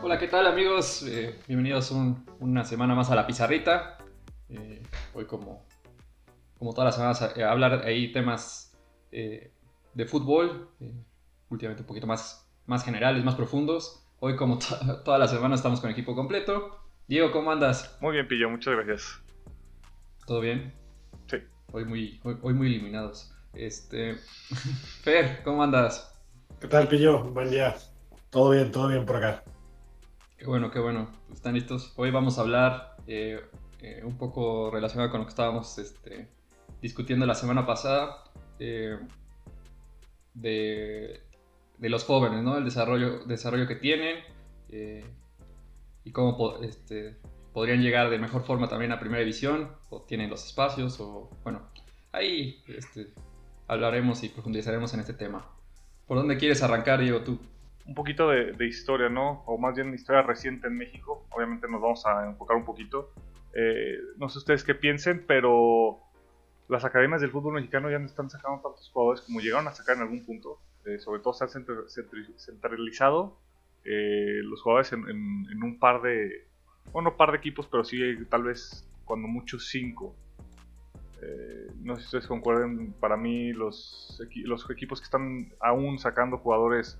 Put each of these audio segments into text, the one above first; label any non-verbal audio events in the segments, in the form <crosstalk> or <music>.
Hola, ¿qué tal amigos? Eh, bienvenidos una semana más a la pizarrita. Eh, hoy como, como todas las semanas a, hablar ahí temas eh, de fútbol, últimamente un poquito más, más generales, más profundos. Hoy como <laughs> toda la semana estamos con equipo completo. Diego, ¿cómo andas? Muy bien, Pillo, muchas gracias. ¿Todo bien? Sí. Hoy muy, hoy, muy eliminados. Este, <laughs> Fer, ¿cómo andas? ¿Qué tal, Pillo? Buen día. Todo bien, todo bien por acá. Qué bueno, qué bueno. ¿Están listos? Hoy vamos a hablar eh, eh, un poco relacionado con lo que estábamos este, discutiendo la semana pasada eh, de, los jóvenes, ¿no? El desarrollo, desarrollo que tienen y cómo este, podrían llegar de mejor forma también a primera división, o tienen los espacios, o bueno, ahí este, hablaremos y profundizaremos en este tema. ¿Por dónde quieres arrancar, Diego, tú? Un poquito de, historia, ¿no? O más bien historia reciente en México. Obviamente nos vamos a enfocar un poquito. Eh, no sé ustedes qué piensen, pero las academias del fútbol mexicano ya no están sacando tantos jugadores como llegaron a sacar en algún punto. Eh, sobre todo se han centralizado eh, los jugadores en, un par de, bueno, par de equipos, pero sí tal vez cuando mucho cinco. no sé si ustedes concuerden, para mí los equipos que están aún sacando jugadores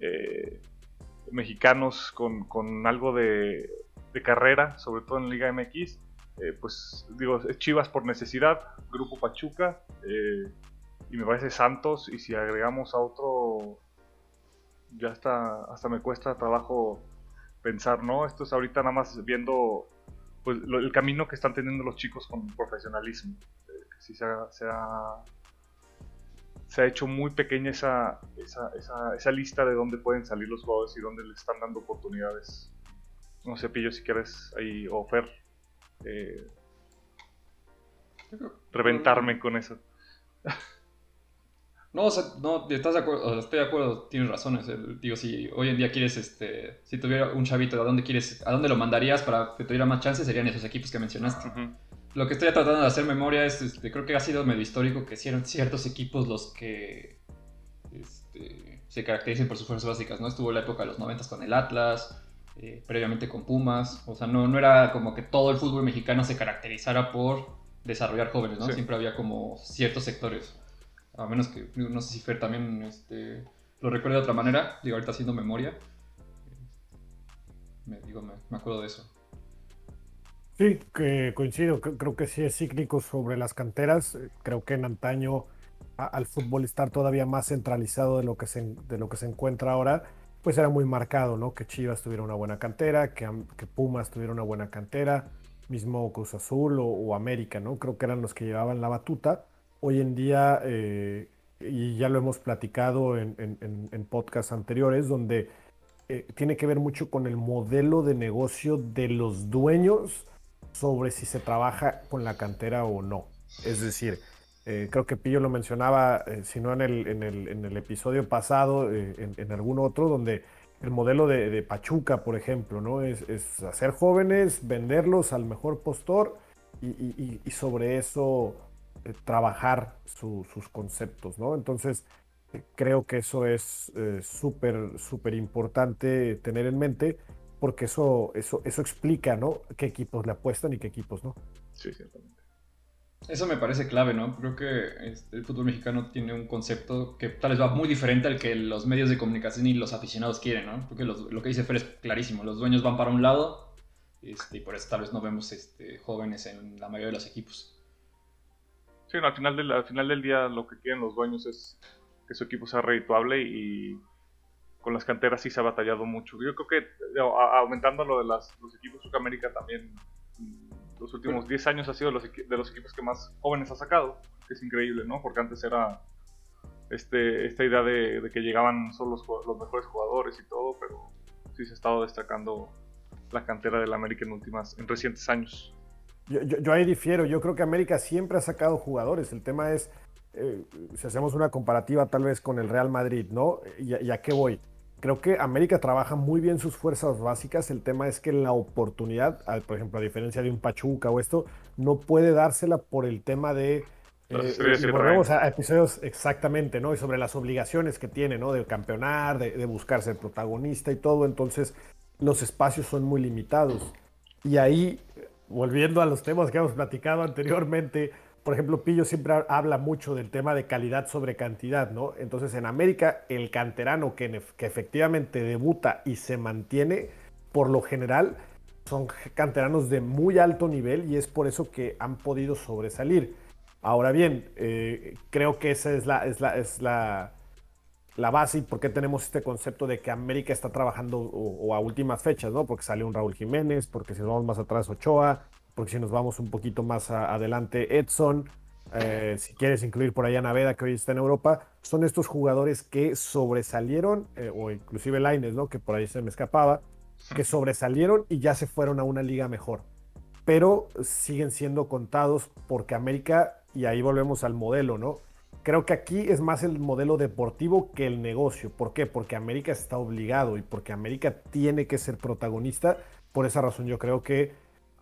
eh, mexicanos con, algo de, carrera, sobre todo en Liga MX. Eh, pues digo, Chivas por necesidad, Grupo Pachuca eh, y me parece Santos. Y si agregamos a otro, ya hasta, hasta me cuesta trabajo pensar, ¿no? Esto es ahorita nada más viendo pues, el camino que están teniendo los chicos con profesionalismo. que si se ha se ha hecho muy pequeña esa, esa, lista de dónde pueden salir los jugadores y dónde les están dando oportunidades. No sé, Pillo, si quieres ahí, o Fer, eh, reventarme con eso. <laughs> No, o sea, no, estás de acuerdo, estoy de acuerdo, tienes razones. digo, si hoy en día quieres, este, si tuviera un chavito, ¿a dónde quieres, a dónde lo mandarías para que tuviera más chances? Serían esos equipos que mencionaste lo que estoy tratando de hacer memoria es, este, creo que ha sido medio histórico que hicieron ciertos equipos los que este, se caracterizan por sus fuerzas básicas, ¿no? Estuvo la época de los 90 con el Atlas, eh, previamente con Pumas, o sea, no, no era como que todo el fútbol mexicano se caracterizara por desarrollar jóvenes, ¿no? Siempre había como ciertos sectores, a menos que, no sé si Fer también este, lo recuerda de otra manera, digo, ahorita haciendo memoria, me, digo, me acuerdo de eso. Sí, que coincido, creo que sí es cíclico sobre las canteras. Eh, creo que en antaño al fútbol estar todavía más centralizado de lo, que se, de lo que se encuentra ahora, pues era muy marcado, ¿no? Que Chivas tuviera una buena cantera, que, que Pumas tuviera una buena cantera, mismo Cruz Azul o, América, ¿no? Creo que eran los que llevaban la batuta. Hoy en día, eh, y ya lo hemos platicado en, en, podcasts anteriores, donde eh, tiene que ver mucho con el modelo de negocio de los dueños sobre si se trabaja con la cantera o no. Es decir, eh, creo que Pillo lo mencionaba, eh, si no en el, en el, en el episodio pasado, eh, en, algún otro, donde el modelo de, Pachuca, por ejemplo, ¿no? Es, hacer jóvenes, venderlos al mejor postor y, sobre eso trabajar sus conceptos, ¿no? Entonces, creo que eso es súper, súper importante tener en mente porque eso, eso, eso explica, ¿no? Qué equipos le apuestan y qué equipos no. Sí, ciertamente. Eso me parece clave, ¿no? Creo que este, el fútbol mexicano tiene un concepto que tal vez va muy diferente al que los medios de comunicación y los aficionados quieren, ¿no? Porque lo que dice Fer es clarísimo, los dueños van para un lado este, y por eso tal vez no vemos este, jóvenes en la mayoría de los equipos. Sí, al, final del, al final del día lo que quieren los dueños es que su equipo sea redituable y con las canteras sí se ha batallado mucho. Yo creo que aumentando lo de los equipos América también, mm, los últimos 10 años ha sido los de los equipos que más jóvenes ha sacado, que es increíble, ¿no? Porque antes era este, esta idea de, que llegaban solo los, los, mejores jugadores y todo, pero sí se ha estado destacando la cantera del América en, últimas, en recientes años. Yo, ahí difiero, yo creo que América siempre ha sacado jugadores, el tema es, eh, si hacemos una comparativa tal vez con el Real Madrid, ¿no? ¿Y, a qué voy? Creo que América trabaja muy bien sus fuerzas básicas. El tema es que la oportunidad, por ejemplo, a diferencia de un Pachuca o esto, no puede dársela por el tema de. Eh, volvemos a episodios exactamente, ¿no? Y sobre las obligaciones que tiene, ¿no? De campeonar, de, buscarse el protagonista y todo. Entonces, los espacios son muy limitados. Y ahí, volviendo a los temas que hemos platicado anteriormente, por ejemplo, Pillo siempre habla mucho del tema de calidad sobre cantidad, ¿no? Entonces, en América, el canterano que, que efectivamente debuta y se mantiene, por lo general, son canteranos de muy alto nivel y es por eso que han podido sobresalir. Ahora bien, eh, creo que esa es la, base y por qué tenemos este concepto de que América está trabajando o, a últimas fechas, ¿no? Porque sale un Raúl Jiménez, porque si vamos más atrás Ochoa, porque si nos vamos un poquito más adelante Edson, eh, si quieres incluir por allá Naveda que hoy está en Europa, son estos jugadores que sobresalieron, eh, o inclusive Laines, ¿no? Que por ahí se me escapaba, que sobresalieron y ya se fueron a una liga mejor. Pero siguen siendo contados porque América, y ahí volvemos al modelo, ¿no? Creo que aquí es más el modelo deportivo que el negocio. ¿Por qué? Porque América está obligado y porque América tiene que ser protagonista. Por esa razón yo creo que,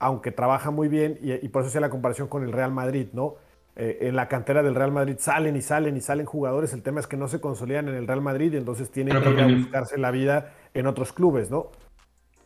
aunque trabaja muy bien, y, por eso hacía la comparación con el Real Madrid, ¿no? Eh, en la cantera del Real Madrid salen y salen y salen jugadores. El tema es que no se consolidan en el Real Madrid y entonces tienen que ir a buscarse la vida en otros clubes, ¿no?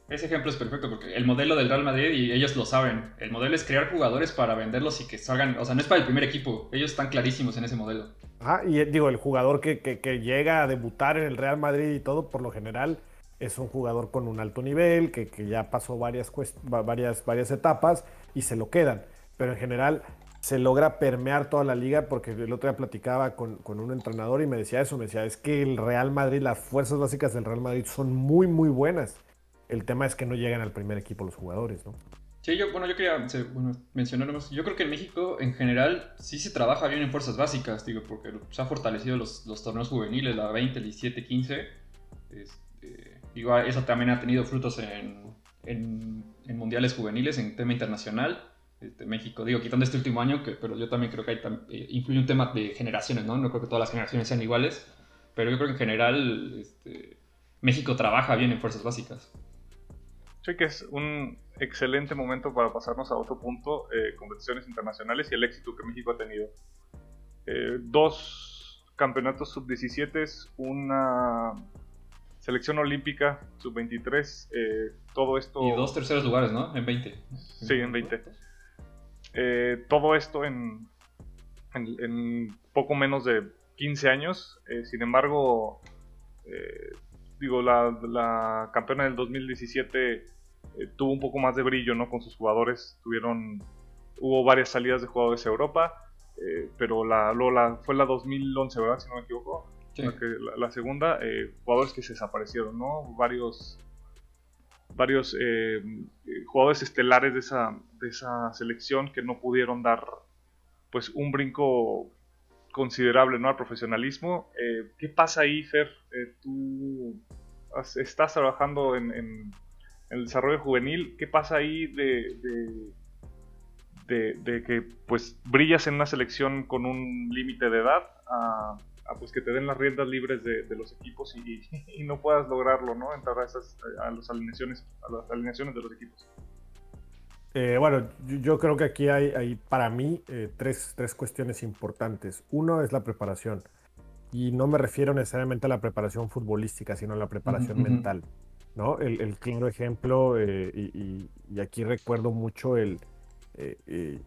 Ese ejemplo es perfecto porque el modelo del Real Madrid, y ellos lo saben, el modelo es crear jugadores para venderlos y que salgan, o sea, no es para el primer equipo, ellos están clarísimos en ese modelo. Ah, y digo, el jugador que, que, llega a debutar en el Real Madrid y todo, por lo general, es un jugador con un alto nivel, que, que ya pasó varias, varias, varias etapas y se lo quedan. Pero en general se logra permear toda la liga porque el otro día platicaba con, con, un entrenador y me decía eso, me decía, es que el Real Madrid, las fuerzas básicas del Real Madrid son muy, muy buenas el tema es que no llegan al primer equipo los jugadores, ¿no? Sí, yo, bueno, yo quería bueno, mencionar Yo creo que en México, en general, sí se trabaja bien en fuerzas básicas, digo, porque se han fortalecido los, los torneos juveniles, la 20, el 17, 15. Este, igual, eso también ha tenido frutos en, en, mundiales juveniles, en tema internacional. Este, México, digo, quitando este último año, que, pero yo también creo que hay, eh, influye un tema de generaciones, ¿no? No creo que todas las generaciones sean iguales, pero yo creo que en general este, México trabaja bien en fuerzas básicas. Sí que es un excelente momento para pasarnos a otro punto, eh, competiciones internacionales y el éxito que México ha tenido. Eh, dos campeonatos sub-17, una selección olímpica sub-23, eh, todo esto... Y dos terceros lugares, ¿no? En 20. Sí, en 20. todo esto en, en, poco menos de 15 años. sin embargo, digo, la, campeona del 2017 eh, tuvo un poco más de brillo, ¿no? Con sus jugadores, tuvieron, hubo varias salidas de jugadores a Europa, eh, pero la, Lola fue la 2011, ¿verdad? Si no me equivoco. La, segunda, eh, jugadores que se desaparecieron, ¿no? Varios, varios jugadores estelares de esa, de esa selección que no pudieron dar, pues, un brinco considerable ¿no? al profesionalismo. Eh, ¿Qué pasa ahí, Fer? Eh, tú estás trabajando en, el desarrollo juvenil. ¿Qué pasa ahí de, de, que pues brillas en una selección con un límite de edad pues que te den las riendas libres de, los equipos y, no puedas lograrlo, ¿no? Entrar a, esas, a, las alineaciones, a las alineaciones de los equipos. Eh, bueno, yo, creo que aquí hay, para mí eh, tres, cuestiones importantes. Uno es la preparación. Y no me refiero necesariamente a la preparación futbolística, sino a la preparación mental. ¿no? El, claro ejemplo, eh, y, aquí recuerdo mucho el,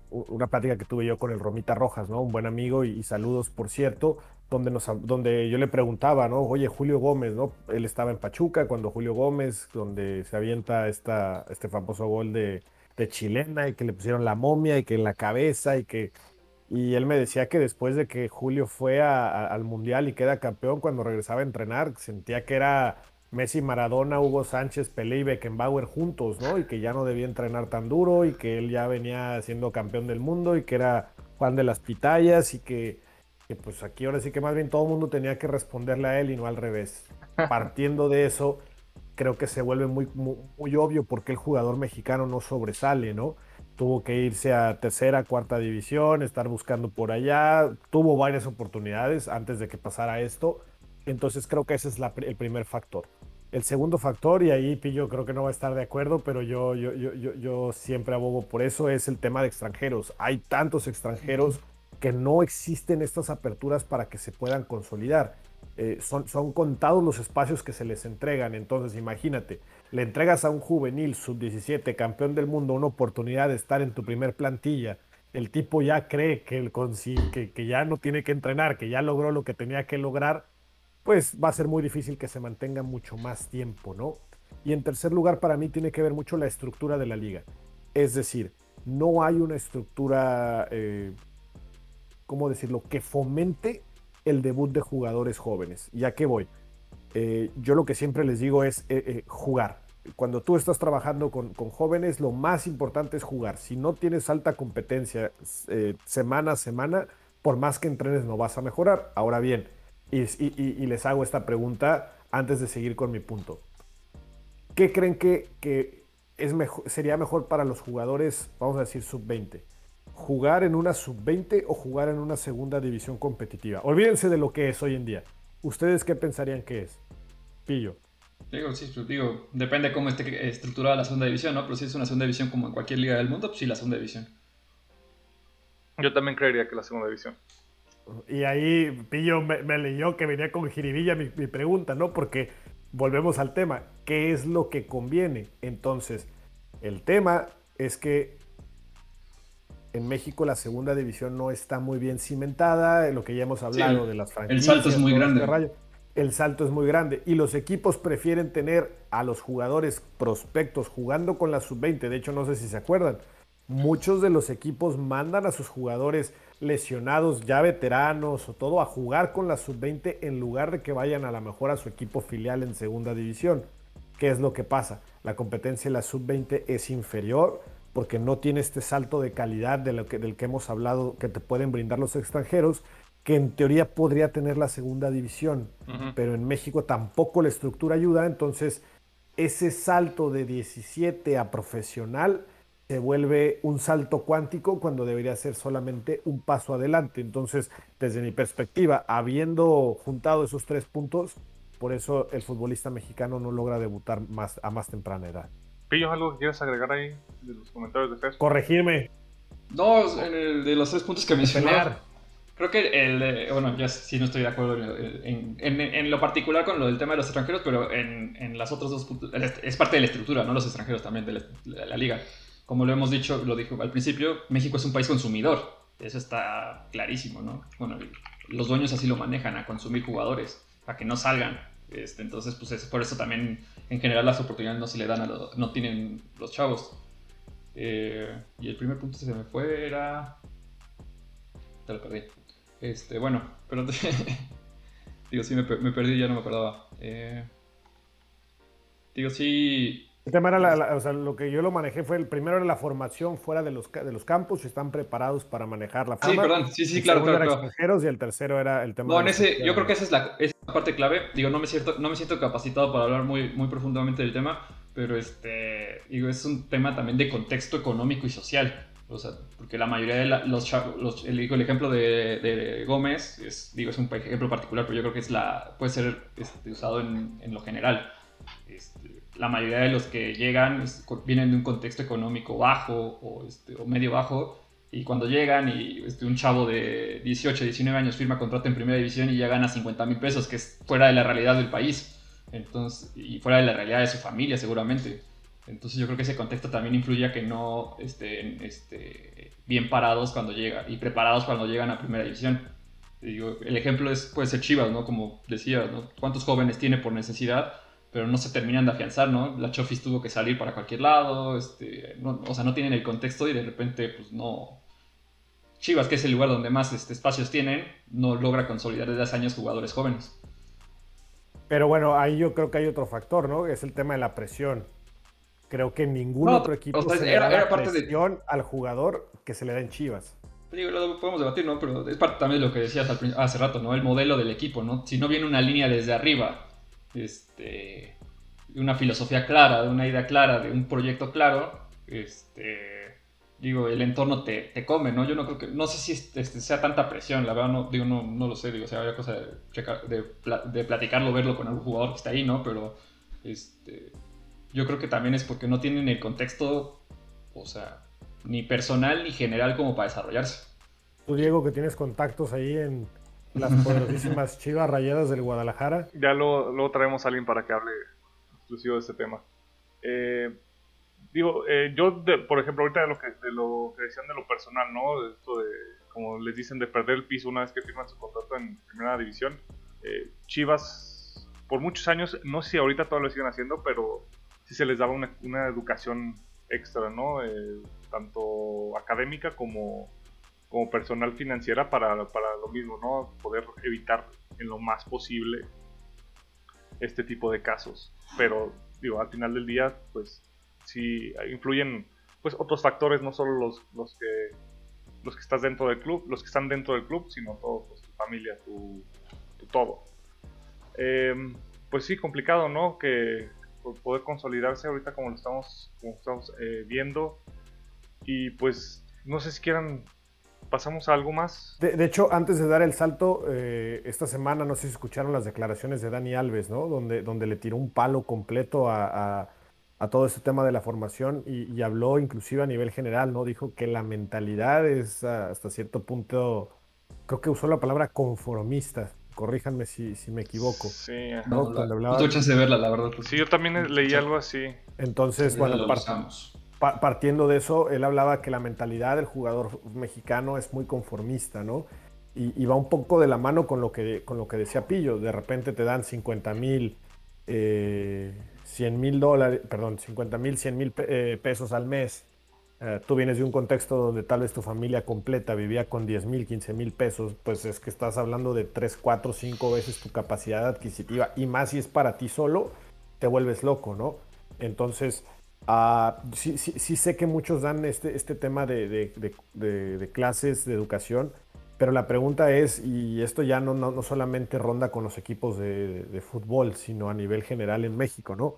una plática que tuve yo con el Romita Rojas, ¿no? un buen amigo, y, saludos, por cierto, donde, nos, donde yo le preguntaba, ¿no? oye, Julio Gómez, ¿no? él estaba en Pachuca cuando Julio Gómez, donde se avienta este famoso gol de de chilena y que le pusieron la momia y que en la cabeza y que... Y él me decía que después de que Julio fue al Mundial y queda campeón, cuando regresaba a entrenar, sentía que era Messi, Maradona, Hugo Sánchez, Pelé y Beckenbauer juntos, ¿no? Y que ya no debía entrenar tan duro y que él ya venía siendo campeón del mundo y que era Juan de las Pitayas y que, que pues aquí ahora sí que más bien todo el mundo tenía que responderle a él y no al revés. <laughs> Partiendo de eso, creo que se vuelve muy, muy, obvio porque el jugador mexicano no sobresale, ¿no? Tuvo que irse a tercera, cuarta división, estar buscando por allá, tuvo varias oportunidades antes de que pasara esto, entonces creo que ese es el primer factor. El segundo factor, y ahí Pillo creo que no va a estar de acuerdo, pero yo, yo, yo, yo siempre abogo por eso, es el tema de extranjeros. Hay tantos extranjeros que no existen estas aperturas para que se puedan consolidar. eh, son, son contados los espacios que se les entregan. Entonces, imagínate, le entregas a un juvenil sub-17, campeón del mundo, una oportunidad de estar en tu primer plantilla. El tipo ya cree que, el, que, que ya no tiene que entrenar, que ya logró lo que tenía que lograr, pues va a ser muy difícil que se mantenga mucho más tiempo, ¿no? Y en tercer lugar, para mí tiene que ver mucho la estructura de la liga. Es decir, no hay una estructura, eh, ¿cómo decirlo?, que fomente el debut de jugadores jóvenes. ¿Ya qué voy? Eh, yo lo que siempre les digo es eh, jugar. Cuando tú estás trabajando con, jóvenes, lo más importante es jugar. Si no tienes alta competencia semana a semana, por más que entrenes no vas a mejorar. Ahora bien, y, les hago esta pregunta antes de seguir con mi punto. ¿Qué creen que, que es mejor, sería mejor para los jugadores, vamos a decir, sub-20? ¿Jugar en una sub-20 o jugar en una segunda división competitiva? Olvídense de lo que es hoy en día. ¿Ustedes qué pensarían que es? Pillo. Digo, sí, pues, digo, depende cómo esté estructurada la segunda división, ¿no? Pero si es una segunda división como en cualquier liga del mundo, pues sí, la segunda división. Yo también creería que la segunda división. Y ahí Pillo me, leyó que venía con jiribilla mi, mi, pregunta, ¿no? Porque volvemos al tema, ¿qué es lo que conviene? Entonces, el tema es que en México la segunda división no está muy bien cimentada, lo que ya hemos hablado de las franquicias. El salto es muy grande. Este el salto es muy grande y los equipos prefieren tener a los jugadores prospectos jugando con la sub-20. De hecho, no sé si se acuerdan, muchos de los equipos mandan a sus jugadores lesionados, ya veteranos o todo, a jugar con la sub-20 en lugar de que vayan a la mejor a su equipo filial en segunda división. ¿Qué es lo que pasa? La competencia en la sub-20 es inferior porque no tiene este salto de calidad de lo que, del que hemos hablado que te pueden brindar los extranjeros, que en teoría podría tener la segunda división, pero en México tampoco la estructura ayuda, entonces ese salto de 17 a profesional se vuelve un salto cuántico cuando debería ser solamente un paso adelante. Entonces, desde mi perspectiva, habiendo juntado esos tres puntos, por eso el futbolista mexicano no logra debutar más, a más temprana edad. Pillo, ¿algo que quieras agregar ahí de los comentarios de Facebook? Corregirme. No, en el de los tres puntos que mencioné. Creo que el, bueno, ya sí no estoy de acuerdo en, en, lo particular con lo del tema de los extranjeros, pero en, en las otras dos puntos, es parte de la estructura, ¿no? Los extranjeros también de la liga como lo hemos dicho, lo dijo al principio, México es un país consumidor. Eso está clarísimo, ¿no? Bueno, los dueños así lo manejan, a consumir jugadores, para que no salgan. Este, entonces, pues es por eso también en general las oportunidades no se le dan a los, no tienen los chavos. Eh, y el primer punto se me fue era... Te lo perdí. Este, bueno, pero... <laughs> digo, sí, me, me, perdí, ya no me acordaba. Eh, digo, sí, el tema era, o sea, lo que yo lo manejé fue, el primero era la formación fuera de los, de los campos, si están preparados para manejar la fama. Sí, perdón, sí, sí, claro, claro. extranjeros y el tercero era el tema No, en ese, yo creo que esa es la, parte clave. Digo, no me, siento, no me siento capacitado para hablar muy, muy profundamente del tema, pero este, digo, es un tema también de contexto económico y social. O sea, porque la mayoría de los, los el, el, ejemplo de, de, Gómez, es, digo, es un ejemplo particular, pero yo creo que es la, puede ser este, usado en, en lo general. Este, la mayoría de los que llegan vienen de un contexto económico bajo o, este, o medio bajo y cuando llegan y este, un chavo de 18, 19 años firma contrato en primera división y ya gana 50 mil pesos, que es fuera de la realidad del país entonces, y fuera de la realidad de su familia seguramente. Entonces yo creo que ese contexto también influye a que no estén este, bien parados cuando llegan y preparados cuando llegan a primera división. el ejemplo es, puede ser Chivas, ¿no? Como decía, ¿no? ¿Cuántos jóvenes tiene por necesidad? Pero no se terminan de afianzar, ¿no? La Chofis tuvo que salir para cualquier lado, este, o sea, no tienen el contexto y de repente, pues no. Chivas, que es el lugar donde más este, espacios tienen, no logra consolidar desde hace años jugadores jóvenes. Pero bueno, ahí yo creo que hay otro factor, ¿no? Es el tema de la presión. Creo que ningún otro equipo se le da presión al jugador que se le da en Chivas. Digo, lo podemos debatir, ¿no? Pero es parte también de lo que decías hace rato, ¿no? El modelo del equipo, ¿no? Si no viene una línea desde arriba este, una filosofía clara, de una idea clara, de un proyecto claro, este, digo, el entorno te, te come, ¿no? Yo no creo que, no sé si este, sea tanta presión, la verdad, no, digo, no, no lo sé, digo, o sea, había cosa de, platicarlo, verlo con algún jugador que está ahí, ¿no? Pero, yo creo que también es porque no tienen el contexto, o sea, ni personal ni general como para desarrollarse. Tú, Diego, que tienes contactos ahí en, Las poderosísimas Chivas Rayadas del Guadalajara. Ya luego, traemos a alguien para que hable exclusivo de este tema. Eh, digo, eh, yo, por ejemplo, ahorita de lo, que, de lo que decían de lo personal, ¿no? De esto de, como les dicen, de perder el piso una vez que firman su contrato en primera división. Eh, Chivas, por muchos años, no sé si ahorita todavía lo siguen haciendo, pero sí se les daba una, una educación extra, ¿no? tanto académica como como personal financiera para, para lo mismo, ¿no? Poder evitar en lo más posible este tipo de casos. Pero, digo, al final del día, pues sí influyen pues otros factores, no solo los, los que los que estás dentro del club, los que están dentro del club, sino todo, pues, tu familia, tu, todo. Em, pues sí, complicado, ¿no? Que poder consolidarse ahorita como lo estamos, como estamos eh, viendo. Y pues no sé si quieran pasamos a algo más. De, hecho, antes de dar el salto, eh, esta semana no sé si escucharon las declaraciones de Dani Alves, ¿no? Donde, donde le tiró un palo completo a, todo este tema de la formación y, habló inclusive a nivel general, ¿no? Dijo que la mentalidad es hasta cierto punto, creo que usó la palabra conformista. Corríjanme si, si me equivoco. Sí, no, no, hablaba... de verla, la verdad. Sí, yo también leí algo así. Entonces, bueno, partamos partiendo de eso, él hablaba que la mentalidad del jugador mexicano es muy conformista, ¿no? Y, va un poco de la mano con lo que, con lo que decía Pillo. De repente te dan 50 mil, 100 eh, mil dólares, perdón, 50 mil, 100 mil eh, pesos al mes. Eh, tú vienes de un contexto donde tal vez tu familia completa vivía con 10 mil, 15 mil pesos, pues es que estás hablando de 3, 4, 5 veces tu capacidad adquisitiva y más si es para ti solo, te vuelves loco, ¿no? Entonces, Ah, sí, sí, sé que muchos dan este, este tema de, clases de educación, pero la pregunta es, y esto ya no, no, solamente ronda con los equipos de, fútbol, sino a nivel general en México, ¿no?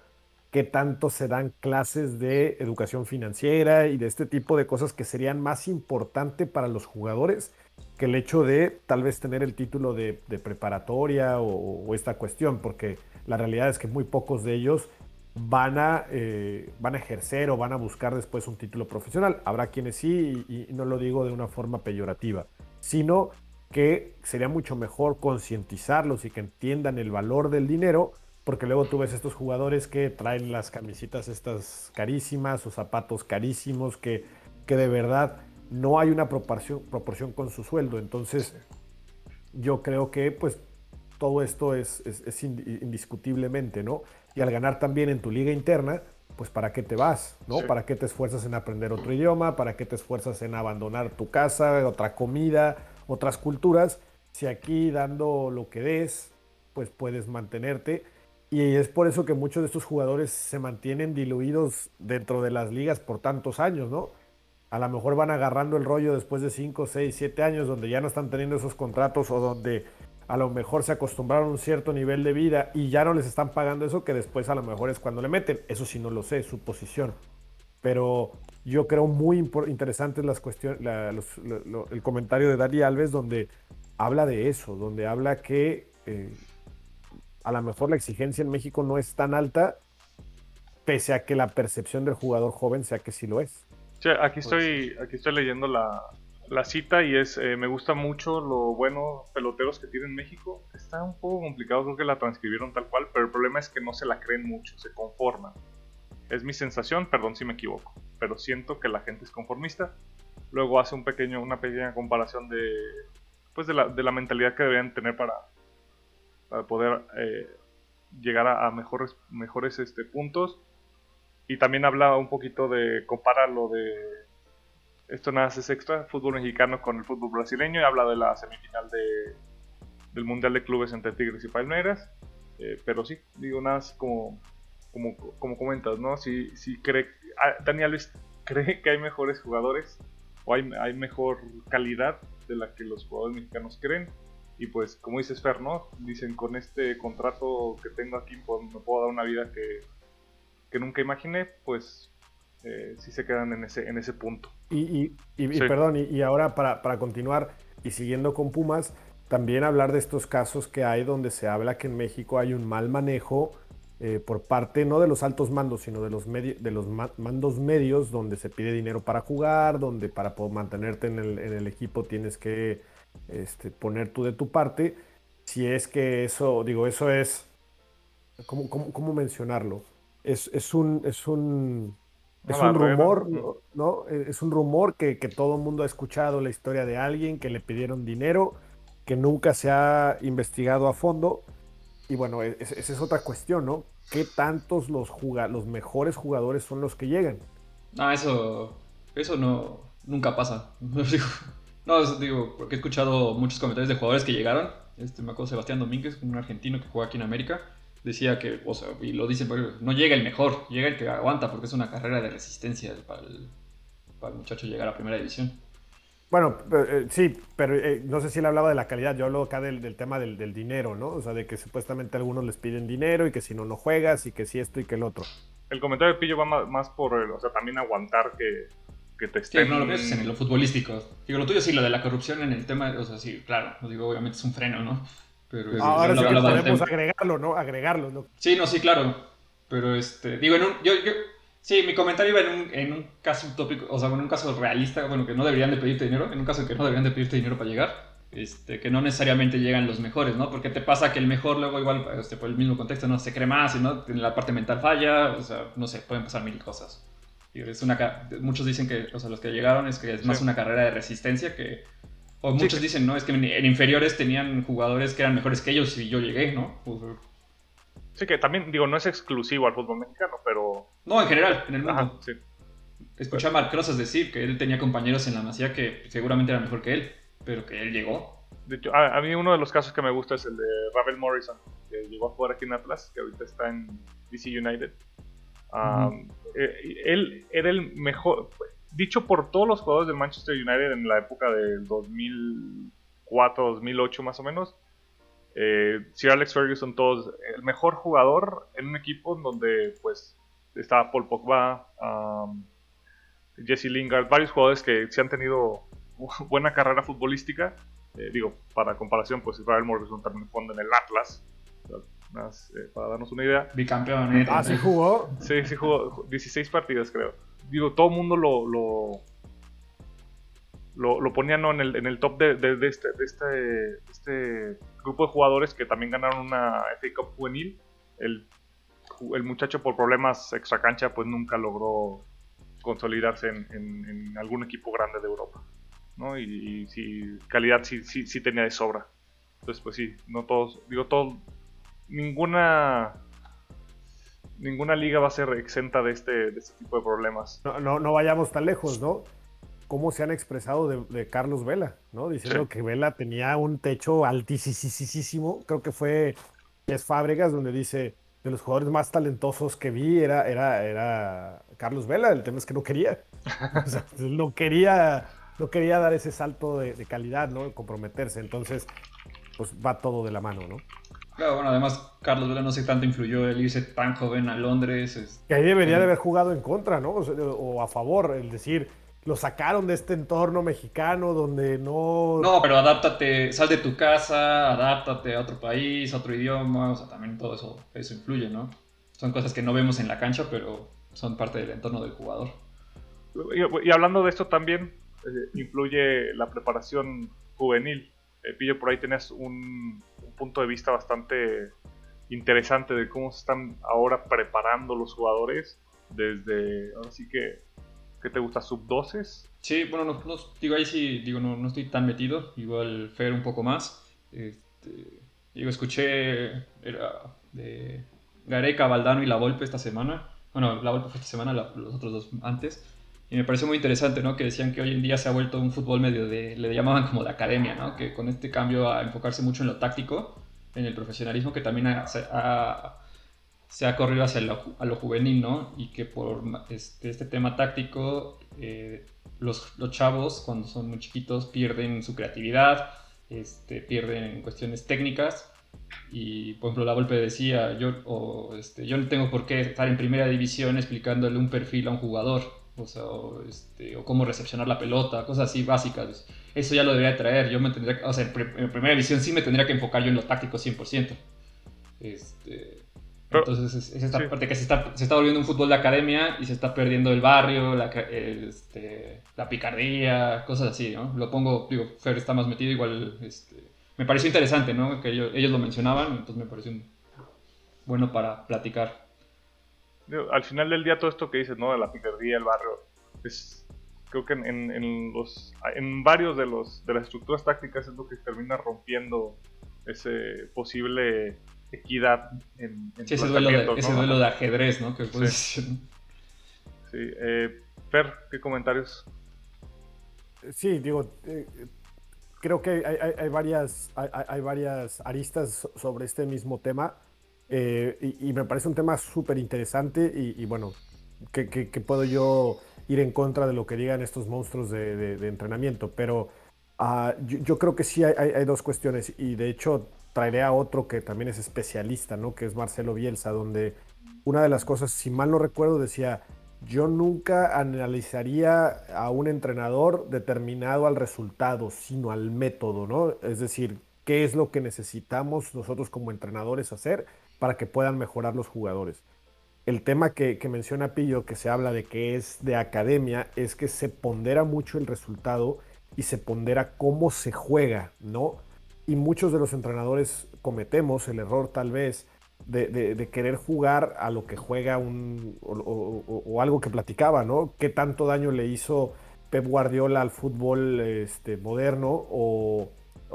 ¿Qué tanto se dan clases de educación financiera y de este tipo de cosas que serían más importante para los jugadores que el hecho de tal vez tener el título de, preparatoria o, o esta cuestión? Porque la realidad es que muy pocos de ellos van a, eh, van a ejercer o van a buscar después un título profesional. Habrá quienes sí, y, no lo digo de una forma peyorativa, sino que sería mucho mejor concientizarlos y que entiendan el valor del dinero, porque luego tú ves estos jugadores que traen las camisitas estas carísimas o zapatos carísimos, que, que de verdad no hay una proporción, proporción con su sueldo. Entonces, yo creo que pues todo esto es, es indiscutiblemente, ¿no? Y al ganar también en tu liga interna, pues ¿para qué te vas? ¿no? ¿Para qué te esfuerzas en aprender otro idioma? ¿Para qué te esfuerzas en abandonar tu casa, otra comida, otras culturas? Si aquí dando lo que des, pues puedes mantenerte. Y es por eso que muchos de estos jugadores se mantienen diluidos dentro de las ligas por tantos años, ¿no? A lo mejor van agarrando el rollo después de 5, 6, 7 años donde ya no están teniendo esos contratos o donde a lo mejor se acostumbraron a un cierto nivel de vida y ya no les están pagando eso, que después a lo mejor es cuando le meten. Eso sí no lo sé, su posición. Pero yo creo muy interesante las cuestiones, el comentario de Dani Alves donde habla de eso, donde habla que eh, a lo mejor la exigencia en México no es tan alta, pese a que la percepción del jugador joven sea que sí lo es. Sí, aquí estoy, aquí estoy leyendo la, la cita y es, eh, me gusta mucho lo bueno peloteros que tiene México. Está un poco complicado, creo que la transcribieron tal cual, pero el problema es que no se la creen mucho, se conforman. Es mi sensación, perdón si me equivoco, pero siento que la gente es conformista. Luego hace un pequeño, una pequeña comparación de, pues de, la, de la mentalidad que deberían tener para, para poder eh, llegar a, mejores, mejores este, puntos. Y también habla un poquito de, compara lo de esto nada es extra, fútbol mexicano con el fútbol brasileño y habla de la semifinal de, del Mundial de Clubes entre Tigres y Palmeiras. Eh, pero sí, digo nada como, como, como comentas, ¿no? Si, si cree, ah, Daniel <laughs> cree que hay mejores jugadores o hay, hay mejor calidad de la que los jugadores mexicanos creen. Y pues, como dices Fer, ¿no? Dicen, con este contrato que tengo aquí, pues, me puedo dar una vida que, que nunca imaginé, pues eh, si se quedan en ese, en ese punto. Y, perdón, y, ahora para, continuar y siguiendo con Pumas, también hablar de estos casos que hay donde se habla que en México hay un mal manejo eh, por parte no de los altos mandos, sino de los, de los mandos medios, donde se pide dinero para jugar, donde para poder mantenerte en el, equipo tienes que este, poner tú de tu parte. Si es que eso, digo, eso es, ¿cómo, cómo, mencionarlo? Es, es, un, es un, es un rumor, ¿no? Es un rumor que, que todo el mundo ha escuchado la historia de alguien que le pidieron dinero, que nunca se ha investigado a fondo. Y bueno, e, esa es otra cuestión, ¿no? ¿Qué tantos los, los mejores jugadores son los que llegan? No, eso, eso no, nunca pasa. <laughs> No, digo, porque he escuchado muchos comentarios de jugadores que llegaron. Este, me acuerdo Sebastián Domínguez, un argentino que juega aquí en América, decía que, o sea, y lo dicen, no llega el mejor, llega el que aguanta, porque es una carrera de resistencia para el, para el muchacho llegar a primera división. Bueno, eh, sí, pero eh, no sé si él hablaba de la calidad. Yo hablo acá del, tema del, dinero, ¿no? O sea, de que supuestamente algunos les piden dinero y que si no, no juegas y que si esto y que el otro. El comentario de Pillo va más, por, o sea, también aguantar que, que te estén... Sí, no, lo que es en lo futbolístico. Digo, lo tuyo sí, lo de la corrupción en el tema, o sea, sí, claro, digo, obviamente es un freno, ¿no? Pero, Ahora sí podemos agregarlo, ¿no? Agregarlo, ¿no? Sí, no, sí, claro. Pero, este, digo, en un, yo, yo Sí, mi comentario iba en un, en un caso utópico, o sea, en un caso realista, bueno, que no deberían de pedirte dinero, en un caso que no deberían de pedirte dinero para llegar, este, que no necesariamente llegan los mejores, ¿no? Porque te pasa que el mejor luego igual, este, por el mismo contexto, no se cree más, ¿no? La parte mental falla, o sea, no sé, pueden pasar mil cosas. Y es una, muchos dicen que, o sea, los que llegaron es que es más una carrera de resistencia que... O muchos dicen, no, es que en, inferiores tenían jugadores que eran mejores que ellos y yo llegué, ¿no? Sí, que también, digo, no es exclusivo al fútbol mexicano, pero... No, en general, en el mundo. sí. Escuché a Marc decir que él tenía compañeros en la Masía que seguramente eran mejor que él, pero que él llegó. De hecho, a, mí uno de los casos que me gusta es el de Ravel Morrison, que llegó a jugar aquí en Atlas, que ahorita está en DC United. Eh, él era el mejor, dicho por todos los jugadores de Manchester United en la época del 2004, 2008 más o menos, eh, Sir Alex Ferguson, todos, el mejor jugador en un equipo donde pues estaba Paul Pogba, Jesse Lingard, varios jugadores que sí han tenido <laughs> buena carrera futbolística. Eh, digo, para comparación, pues Israel Morrison también jugando en el Atlas. Eh, para darnos una idea. Bicampeón. ¿eh? Ah, sí jugó. Sí, sí jugó 16 partidos, creo. Digo, todo el mundo lo, lo lo, lo ponían en, el, en, el, top de, este, de, este, este, grupo de jugadores que también ganaron una FA Cup juvenil. El, el muchacho por problemas extracancha pues nunca logró consolidarse en, en, algún equipo grande de Europa. ¿no? Y, y calidad sí, sí, sí, tenía de sobra. Entonces pues sí, no todos, digo todo, ninguna ninguna liga va a ser exenta de este, de este tipo de problemas. No, no, no vayamos tan lejos, ¿no? cómo se han expresado de, Carlos Vela, ¿no? Diciendo que Vela tenía un techo altísimo. Creo que fue es Fábregas donde dice de los jugadores más talentosos que vi era, era, era Carlos Vela. El tema es que no quería. <laughs> o sea, no quería, no quería dar ese salto de, calidad, ¿no? Comprometerse. Entonces, pues va todo de la mano, ¿no? Claro, bueno, además Carlos Vela no sé tanto influyó el irse tan joven a Londres. Que ahí debería de haber jugado en contra, ¿no? o a favor, el decir, lo sacaron de este entorno mexicano donde no... No, pero adáptate, sal de tu casa, adáptate a otro país, a otro idioma, o sea, también todo eso, eso influye, ¿no? Son cosas que no vemos en la cancha, pero son parte del entorno del jugador. Y, hablando de esto también, eh, influye la preparación juvenil. Eh, Pillo, por ahí tienes un, un punto de vista bastante interesante de cómo se están ahora preparando los jugadores desde, ahora que ¿Qué te gusta? ¿Sub-12? Sí, bueno, no, digo ahí sí, digo, no, no, estoy tan metido, igual Fer un poco más. Este, digo, escuché era de Gareca, Valdano y La Volpe esta semana. Bueno, La Volpe fue esta semana, los otros dos antes. Y me pareció muy interesante, ¿no? Que decían que hoy en día se ha vuelto un fútbol medio de, le llamaban como de academia, ¿no? Que con este cambio a enfocarse mucho en lo táctico, en el profesionalismo, que también ha, ha se ha corrido hacia lo, juvenil, ¿no? Y que por este, este tema táctico, eh, los, chavos, cuando son muy chiquitos, pierden su creatividad, este, pierden cuestiones técnicas. Y, por ejemplo, la Volpe decía, yo, este, yo no tengo por qué estar en primera división explicándole un perfil a un jugador, o, sea, o, este, o cómo recepcionar la pelota, cosas así básicas. Eso ya lo debería traer. Yo me tendría, o sea, en, primera división sí me tendría que enfocar yo en lo táctico 100%. Este, Entonces es, esta parte que se está, se está volviendo un fútbol de academia y se está perdiendo el barrio, la, este, la picardía, cosas así, ¿no? Lo pongo, digo, Fer está más metido, igual este, me pareció interesante, ¿no? Que ellos, ellos lo mencionaban, entonces me pareció bueno para platicar. Al final del día todo esto que dices, ¿no? De la picardía, el barrio, es creo que en, en, los, en varios de, los, de las estructuras tácticas es lo que termina rompiendo ese posible equidad en, en sí, ese, duelo de, ese duelo de ajedrez, ¿no? Que sí. sí. Eh, Fer, ¿qué comentarios? Sí, digo, eh, creo que hay, hay, varias, hay, varias aristas sobre este mismo tema eh, y, me parece un tema súper interesante y, bueno, que, que, puedo yo ir en contra de lo que digan estos monstruos de, de, entrenamiento, pero uh, yo, yo, creo que sí hay, dos cuestiones y de hecho traeré a otro que también es especialista, ¿no? Que es Marcelo Bielsa, donde una de las cosas, si mal no recuerdo, decía, yo nunca analizaría a un entrenador determinado al resultado, sino al método, ¿no? Es decir, qué es lo que necesitamos nosotros como entrenadores hacer para que puedan mejorar los jugadores. El tema que, menciona Pillo, que se habla de que es de academia, es que se pondera mucho el resultado y se pondera cómo se juega, ¿no? y muchos de los entrenadores cometemos el error tal vez de, querer jugar a lo que juega un o, algo que platicaba, ¿no? ¿Qué tanto daño le hizo Pep Guardiola al fútbol este, moderno o,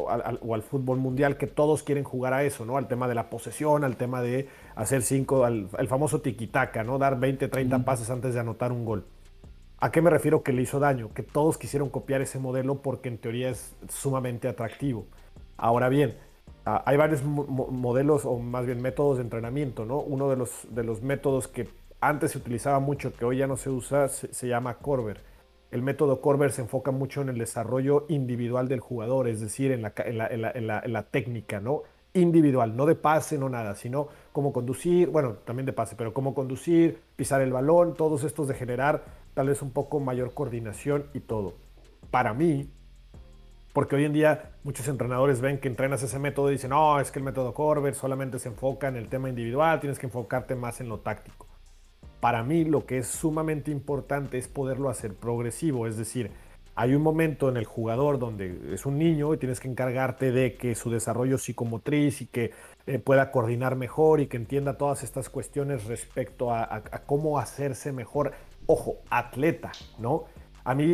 al, fútbol mundial que todos quieren jugar a eso, ¿no? Al tema de la posesión, al tema de hacer cinco, al, famoso tiquitaca, ¿no? Dar 20, 30 pases antes de anotar un gol. ¿A qué me refiero que le hizo daño? Que todos quisieron copiar ese modelo porque en teoría es sumamente atractivo. Ahora bien, hay varios modelos o más bien métodos de entrenamiento, ¿no? Uno de los, de los métodos que antes se utilizaba mucho, que hoy ya no se usa, se, llama Corber. El método Corber se enfoca mucho en el desarrollo individual del jugador, es decir, en la, técnica, ¿no? Individual, no de pase, no nada, sino cómo conducir, bueno, también de pase, pero cómo conducir, pisar el balón, todos estos de generar tal vez un poco mayor coordinación y todo. Para mí, porque hoy en día muchos entrenadores ven que entrenas ese método y dicen, no, es que el método Corber solamente se enfoca en el tema individual, tienes que enfocarte más en lo táctico. Para mí lo que es sumamente importante es poderlo hacer progresivo, es decir, hay un momento en el jugador donde es un niño y tienes que encargarte de que su desarrollo psicomotriz y que eh, pueda coordinar mejor y que entienda todas estas cuestiones respecto a cómo hacerse mejor, ojo, atleta, ¿no? a mí,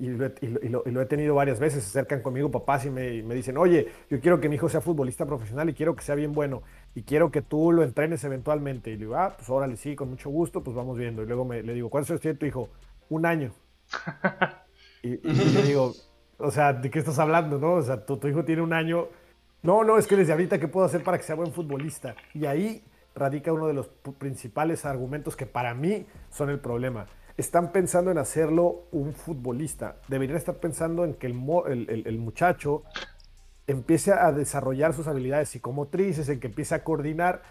y, lo, he tenido varias veces, se acercan conmigo papás y me, dicen, oye, yo quiero que mi hijo sea futbolista profesional y quiero que sea bien bueno y quiero que tú lo entrenes eventualmente. Y le digo, ah, pues órale, sí, con mucho gusto, pues vamos viendo. Y luego me, le digo, ¿cuántos años tiene tu hijo? Un año. <laughs> y, le digo, o sea, ¿de qué estás hablando, no? O sea, tu, tu hijo tiene un año. No, no, es que desde ahorita, ¿qué puedo hacer para que sea buen futbolista? Y ahí radica uno de los principales argumentos que para mí son el problema están pensando en hacerlo un futbolista. Deberían estar pensando en que el, muchacho empiece a desarrollar sus habilidades psicomotrices, en que empiece a coordinar.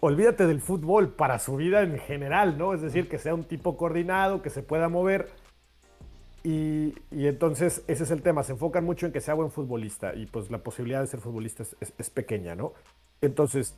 Olvídate del fútbol para su vida en general, ¿no? Es decir, que sea un tipo coordinado, que se pueda mover. Y, entonces ese es el tema, se enfocan mucho en que sea buen futbolista y pues la posibilidad de ser futbolista es, es pequeña, ¿no? Entonces,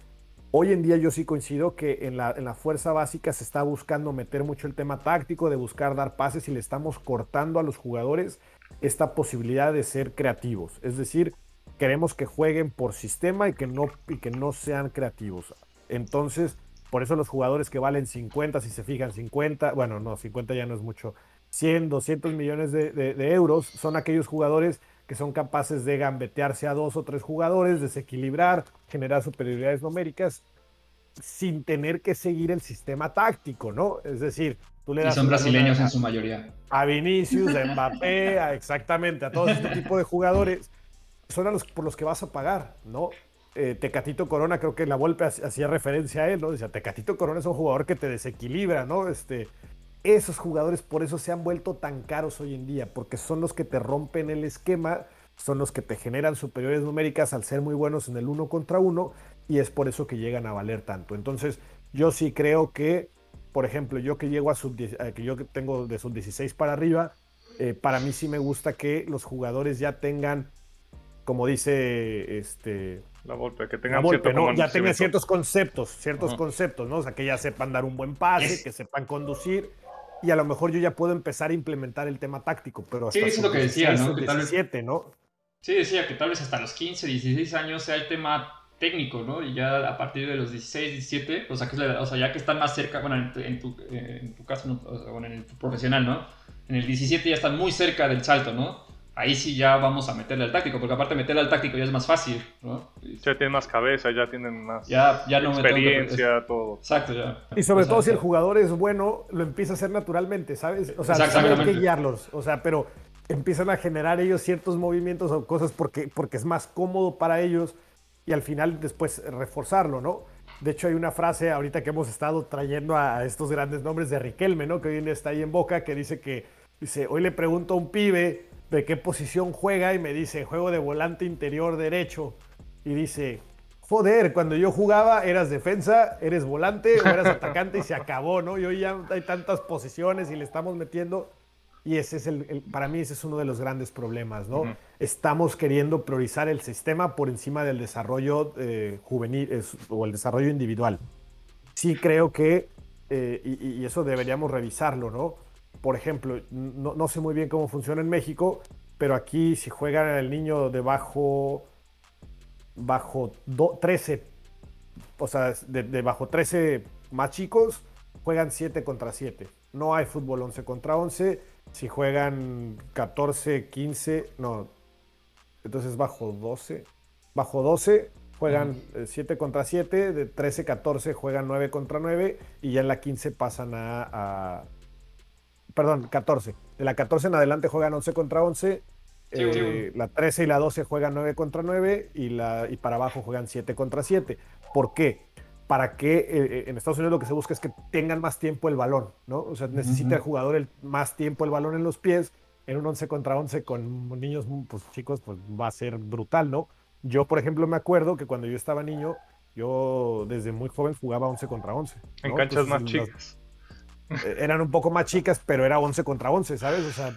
Hoy en día yo sí coincido que en la, fuerza básica se está buscando meter mucho el tema táctico, de buscar dar pases y le estamos cortando a los jugadores esta posibilidad de ser creativos. Es decir, queremos que jueguen por sistema y que no, y que no sean creativos. Entonces, por eso los jugadores que valen 50, si se fijan, 50, bueno, no, 50 ya no es mucho, 100, 200 millones de, de euros, son aquellos jugadores que son capaces de gambetearse a dos o tres jugadores, desequilibrar, generar superioridades numéricas sin tener que seguir el sistema táctico, ¿no? Es decir, tú le das... Y son brasileños en su mayoría. A Vinicius, a Mbappé, a, exactamente, a todo este tipo de jugadores, son a los por los que vas a pagar, ¿no? Eh, Tecatito Corona, creo que la Volpe hacía referencia a él, ¿no? Decía, Tecatito Corona es un jugador que te desequilibra, ¿no? Este, esos jugadores por eso se han vuelto tan caros hoy en día, porque son los que te rompen el esquema, son los que te generan superiores numéricas al ser muy buenos en el uno contra uno, y es por eso que llegan a valer tanto. Entonces, yo sí creo que, por ejemplo, yo que llego a sub eh, que yo tengo de sub 16 para arriba, eh, para mí sí me gusta que los jugadores ya tengan, como dice este La Volpe, que tengan cierto ¿no? Ya tenga ciertos conceptos, ciertos conceptos, ¿no? O sea, que ya sepan dar un buen pase, que sepan conducir. Y a lo mejor yo ya puedo empezar a implementar el tema táctico, pero hasta Sí, eso es lo que decía, ¿no? Que 17, ¿no? Sí, decía que tal vez hasta los 15, 16 años sea el tema técnico, ¿no? Y ya a partir de los 16, 17, o sea, que o sea ya que están más cerca, bueno, en tu, en tu, caso, o en el profesional, ¿no? En el 17 ya están muy cerca del salto, ¿no? Ahí sí ya vamos a meterle al táctico, porque aparte meterle al táctico ya es más fácil, ¿no? Ya tienen más cabeza, ya tienen más ya, ya no experiencia, todo. Exacto, ya. Y sobre todo si el jugador es bueno, lo empieza a hacer naturalmente, ¿sabes? O sea, hay que guiarlos, o sea, pero empiezan a generar ellos ciertos movimientos o cosas porque, porque es más cómodo para ellos y al final después reforzarlo, ¿no? De hecho, hay una frase ahorita que hemos estado trayendo a, estos grandes nombres de Riquelme, ¿no? Que hoy está ahí en boca, que dice que, dice, hoy le pregunto a un pibe de qué posición juega y me dice, juego de volante interior derecho. Y dice, joder, cuando yo jugaba eras defensa, eres volante o eras <laughs> atacante y se acabó, ¿no? Y hoy ya hay tantas posiciones y le estamos metiendo y ese es el, para mí ese es uno de los grandes problemas, ¿no? Estamos queriendo priorizar el sistema por encima del desarrollo eh, juvenil o el desarrollo individual. Sí creo que, eh, y, eso deberíamos revisarlo, ¿no? Por ejemplo, no, sé muy bien cómo funciona en México, pero aquí si juega el niño de bajo, bajo 13, o sea, de, de bajo 13 más chicos, juegan 7 contra 7. No hay fútbol 11 contra 11 si juegan 14, 15, no, entonces bajo 12. Bajo 12 juegan 7 contra 7, de 13, 14 juegan 9 contra 9 y ya en la 15 pasan a, perdón, 14. De la 14 en adelante juegan 11 contra 11. Eh, la 13 y la 12 juegan 9 contra 9 y, la, y para abajo juegan 7 contra 7. ¿Por qué? para que eh, eh, en Estados Unidos lo que se busca es que tengan más tiempo el balón, ¿no? O sea, necesita el jugador el, más tiempo el balón en los pies. En un 11 contra 11 con niños pues, chicos, pues va a ser brutal, ¿no? Yo, por ejemplo, me acuerdo que cuando yo estaba niño, yo desde muy joven jugaba 11 contra 11. En canchas más chicas. Eh, eran un poco más chicas, pero era 11 contra 11, ¿sabes? O sea,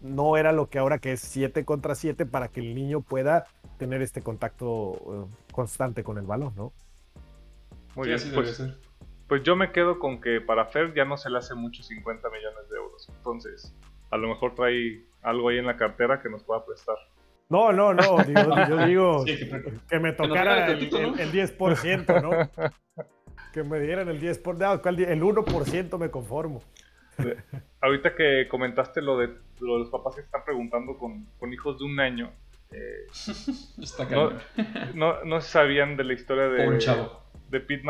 no era lo que ahora que es 7 contra 7 para que el niño pueda tener este contacto constante con el balón, ¿no? Muy bien, pues, pues, yo me quedo con que para Fer ya no se le hace mucho 50 millones de euros. Entonces, a lo mejor trae algo ahí en la cartera que nos pueda prestar. No, no, no. yo digo <laughs> que, me tocara el, 10%, ¿no? <laughs> que me dieran el 10%. el 1% me conformo. Ahorita que comentaste lo de, los papás que están preguntando con, hijos de un año, eh, no, no, no, sabían de la historia de, un chavo de Pete,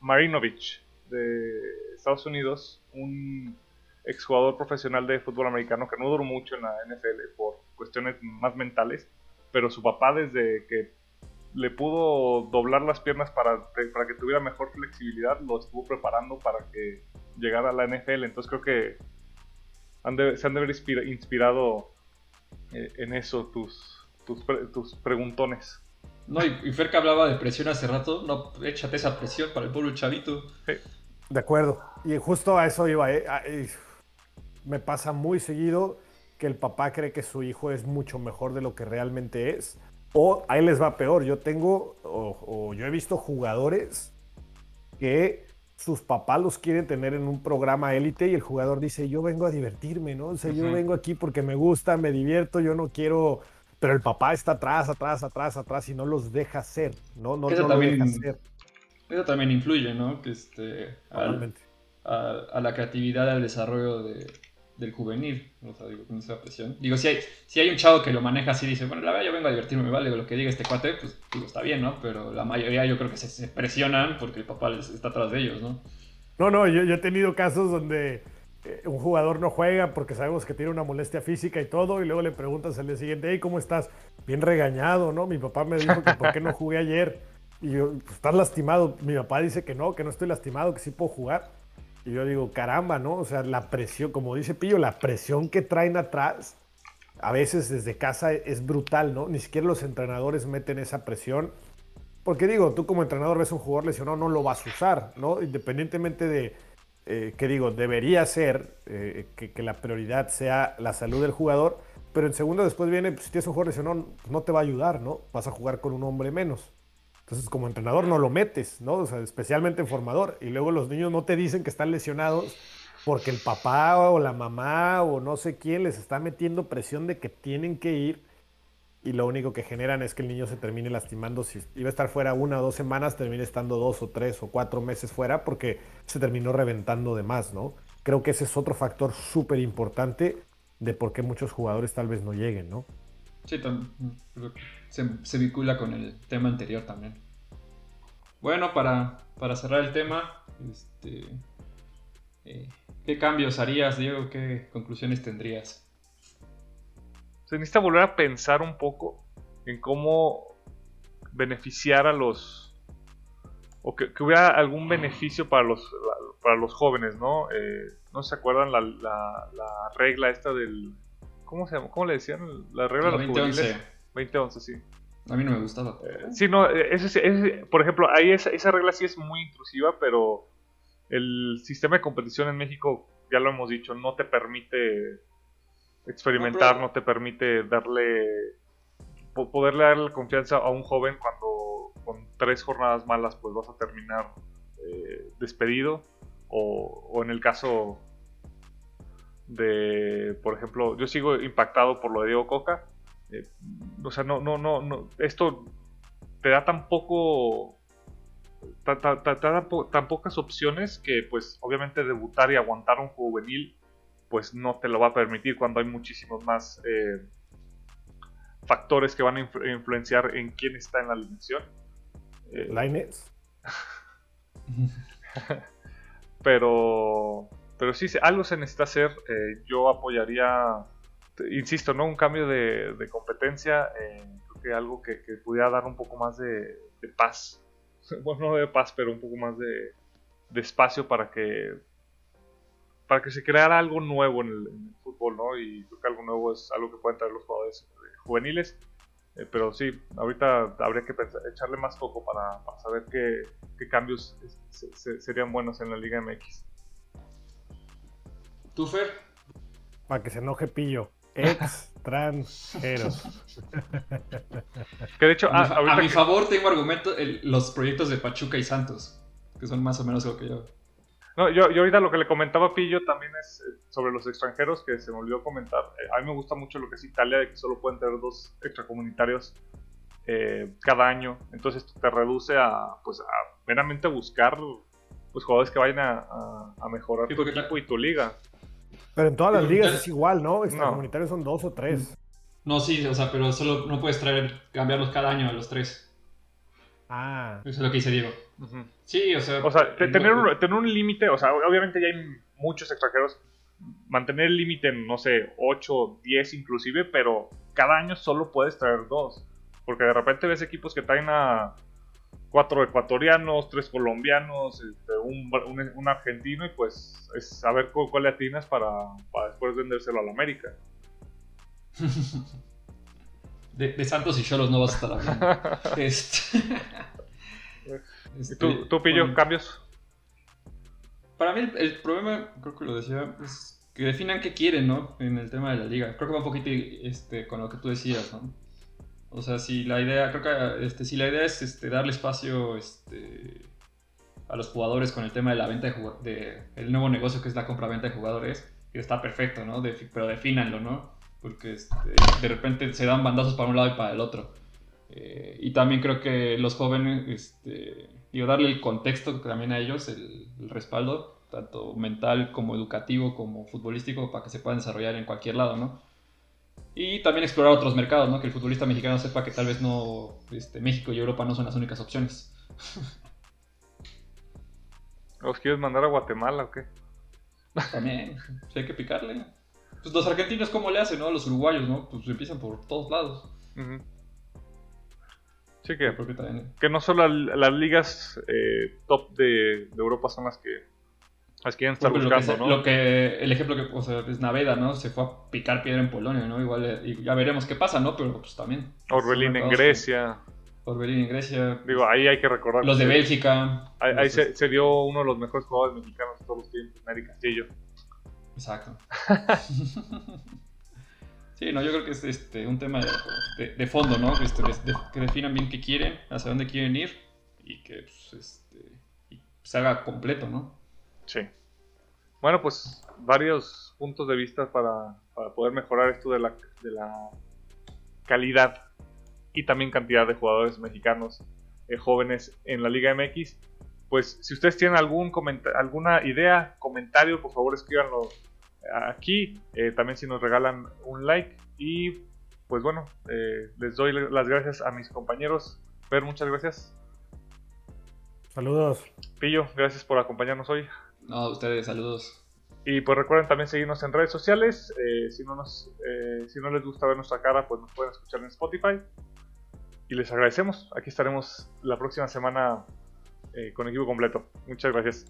Marinovich de Estados Unidos, un exjugador profesional de fútbol americano que no duró mucho en la NFL por cuestiones más mentales, pero su papá desde que le pudo doblar las piernas para, para que tuviera mejor flexibilidad, lo estuvo preparando para que llegara a la NFL. Entonces creo que se han de haber inspirado eh, en eso tus, tus, tus preguntones. No, y, Fer que hablaba de presión hace rato, no, échate esa presión para el pueblo chavito. De acuerdo. Y justo a eso iba. ¿eh? Me pasa muy seguido que el papá cree que su hijo es mucho mejor de lo que realmente es. O ahí les va peor. Yo tengo, o, yo he visto jugadores que sus papás los quieren tener en un programa élite y el jugador dice, yo vengo a divertirme, ¿no? O sea, yo vengo aquí porque me gusta, me divierto, yo no quiero pero el papá está atrás, atrás, atrás, atrás y no los deja hacer, ¿no? No, eso también, deja hacer. Eso también influye, ¿no? Que este, a, la creatividad, al desarrollo del juvenil, o sea, digo, con esa presión. Digo, si hay, si hay un chavo que lo maneja así dice, bueno, la verdad yo vengo a divertirme, me vale lo que diga este cuate, pues digo, está bien, ¿no? Pero la mayoría yo creo que se, presionan porque el papá está atrás de ellos, ¿no? No, no, yo, yo he tenido casos donde eh, un jugador no juega porque sabemos que tiene una molestia física y todo, y luego le preguntas al día siguiente, hey, ¿cómo estás? Bien regañado, ¿no? Mi papá me dijo que por qué no jugué ayer. Y yo, pues, ¿estás lastimado? Mi papá dice que no, que no estoy lastimado, que sí puedo jugar. Y yo digo, caramba, ¿no? O sea, la presión, como dice Pillo, la presión que traen atrás, a veces desde casa es brutal, ¿no? Ni siquiera los entrenadores meten esa presión. Porque digo, tú como entrenador ves un jugador lesionado, no lo vas a usar, ¿no? Independientemente de eh, que digo, debería ser eh, que, la prioridad sea la salud del jugador, pero en segundo después viene, pues, si tienes un jugador no, no te va a ayudar, ¿no? Vas a jugar con un hombre menos. Entonces, como entrenador no lo metes, ¿no? O sea, especialmente en formador. Y luego los niños no te dicen que están lesionados porque el papá o la mamá o no sé quién les está metiendo presión de que tienen que ir y lo único que generan es que el niño se termine lastimando. Si iba a estar fuera una o dos semanas, termine estando dos o tres o cuatro meses fuera porque se terminó reventando de más, ¿no? Creo que ese es otro factor súper importante de por qué muchos jugadores tal vez no lleguen, ¿no? Sí, se, se vincula con el tema anterior también. Bueno, para, para cerrar el tema, este, eh, ¿qué cambios harías, Diego? ¿Qué conclusiones tendrías? se necesita volver a pensar un poco en cómo beneficiar a los o que, hubiera algún beneficio para los para los jóvenes, ¿no? Eh, ¿No se acuerdan la, la, regla esta del ¿cómo se llama? ¿Cómo le decían? La regla de los 2011. 2011, sí. A mí no me gustaba. Eh, sí, no, ese, por ejemplo, ahí esa, esa regla sí es muy intrusiva, pero el sistema de competición en México, ya lo hemos dicho, no te permite experimentar no, te permite darle poderle darle confianza a un joven cuando con tres jornadas malas pues vas a terminar eh, despedido o, en el caso de por ejemplo yo sigo impactado por lo de Diego Coca eh, o sea no no no no esto te da tan poco tan, tan pocas opciones que pues obviamente debutar y aguantar un juvenil pues no te lo va a permitir cuando hay muchísimos más eh, factores que van a influenciar en quién está en la alineación. Eh, <laughs> pero, pero sí, algo se necesita hacer. Eh, yo apoyaría, insisto, ¿no? un cambio de, competencia. creo que algo que, pudiera dar un poco más de, paz. <laughs> Bueno, no de paz, pero un poco más de, de espacio para que para que se creara algo nuevo en el, fútbol, ¿no? Y creo que algo nuevo es algo que pueden traer los jugadores eh, juveniles. Eh, pero sí, ahorita habría que echarle más foco para, saber qué, cambios serían buenos en la Liga MX. ¿Tú, Fer? Para que se enoje Pillo. Extranjeros. que de hecho, a, ah, mi, favor tengo argumento los proyectos de Pachuca y Santos, que son más o menos lo que yo. No, yo, yo ahorita lo que le comentaba a Pillo también es eh, sobre los extranjeros, que se me olvidó comentar. Eh, a mí me gusta mucho lo que es Italia, de que solo pueden tener dos extracomunitarios eh, cada año. Entonces esto te reduce a, pues, a meramente buscar pues, jugadores que vayan a, mejorar tu equipo y tu liga. Pero en todas las ligas es igual, ¿no? Extracomunitarios son dos o tres. No, sí, o sea, pero solo no puedes traer, cambiarlos cada año a los tres. Ah. Eso es lo que dice Diego. Sí, o sea. O sea, tener, un, tener un límite, o sea, obviamente ya hay muchos extranjeros. Mantener el límite en, no sé, 8, 10 inclusive, pero cada año solo puedes traer dos. Porque de repente ves equipos que traen a cuatro ecuatorianos, tres colombianos, este, un, un, argentino y pues es saber cuál le atinas para, para después vendérselo a la América. <laughs> de, Santos y Cholos no vas a estar hablando. <laughs> este... este ¿Tú, tú pillo cambios? Para mí el, problema, creo que lo decía, es que definan qué quieren, ¿no? En el tema de la liga. Creo que va un poquito este, con lo que tú decías, ¿no? O sea, si la idea, creo que este, si la idea es este, darle espacio este, a los jugadores con el tema de la venta de, de el nuevo negocio que es la compra-venta de jugadores, está perfecto, ¿no? pero defínanlo, ¿no? porque este, de repente se dan bandazos para un lado y para el otro. Eh, y también creo que los jóvenes, este, darle el contexto también a ellos, el, respaldo, tanto mental como educativo como futbolístico, para que se puedan desarrollar en cualquier lado, ¿no? Y también explorar otros mercados, ¿no? Que el futbolista mexicano sepa que tal vez no, este, México y Europa no son las únicas opciones. <laughs> ¿Los quieres mandar a Guatemala o qué? También, <laughs> si hay que picarle. Pues los argentinos, ¿cómo le hacen, no? Los uruguayos, ¿no? Pues empiezan por todos lados. Sí, que, que no solo las ligas eh, top de, Europa son las que las quieren estar buscando, ¿no? Lo que, el ejemplo que, o sea, es Naveda, ¿no? Se fue a picar piedra en Polonia, ¿no? Igual, y ya veremos qué pasa, ¿no? Pero pues también. Orbelín en Grecia. Orbelín en Grecia. Digo, ahí hay que recordar. Los de Bélgica. Ahí, se, dio uno de los mejores jugadores mexicanos de todos los tiempos, Neri Castillo. Exacto. <laughs> sí, no, yo creo que es este, un tema de, fondo, ¿no? Que, este, que, definan bien qué quieren, hacia dónde quieren ir y que pues, este, se haga completo, ¿no? Sí. Bueno, pues varios puntos de vista para, poder mejorar esto de la, de la calidad y también cantidad de jugadores mexicanos eh, jóvenes en la Liga MX. Pues si ustedes tienen algún alguna idea, comentario, por favor escríbanlo aquí. Eh, también si nos regalan un like. Y pues bueno, eh, les doy las gracias a mis compañeros. Fer, muchas gracias. Saludos. Pillo, gracias por acompañarnos hoy. No, ustedes, saludos. Y pues recuerden también seguirnos en redes sociales. Eh, si, no nos, eh, si no les gusta ver nuestra cara, pues nos pueden escuchar en Spotify. Y les agradecemos. Aquí estaremos la próxima semana eh, con equipo completo. Muchas gracias.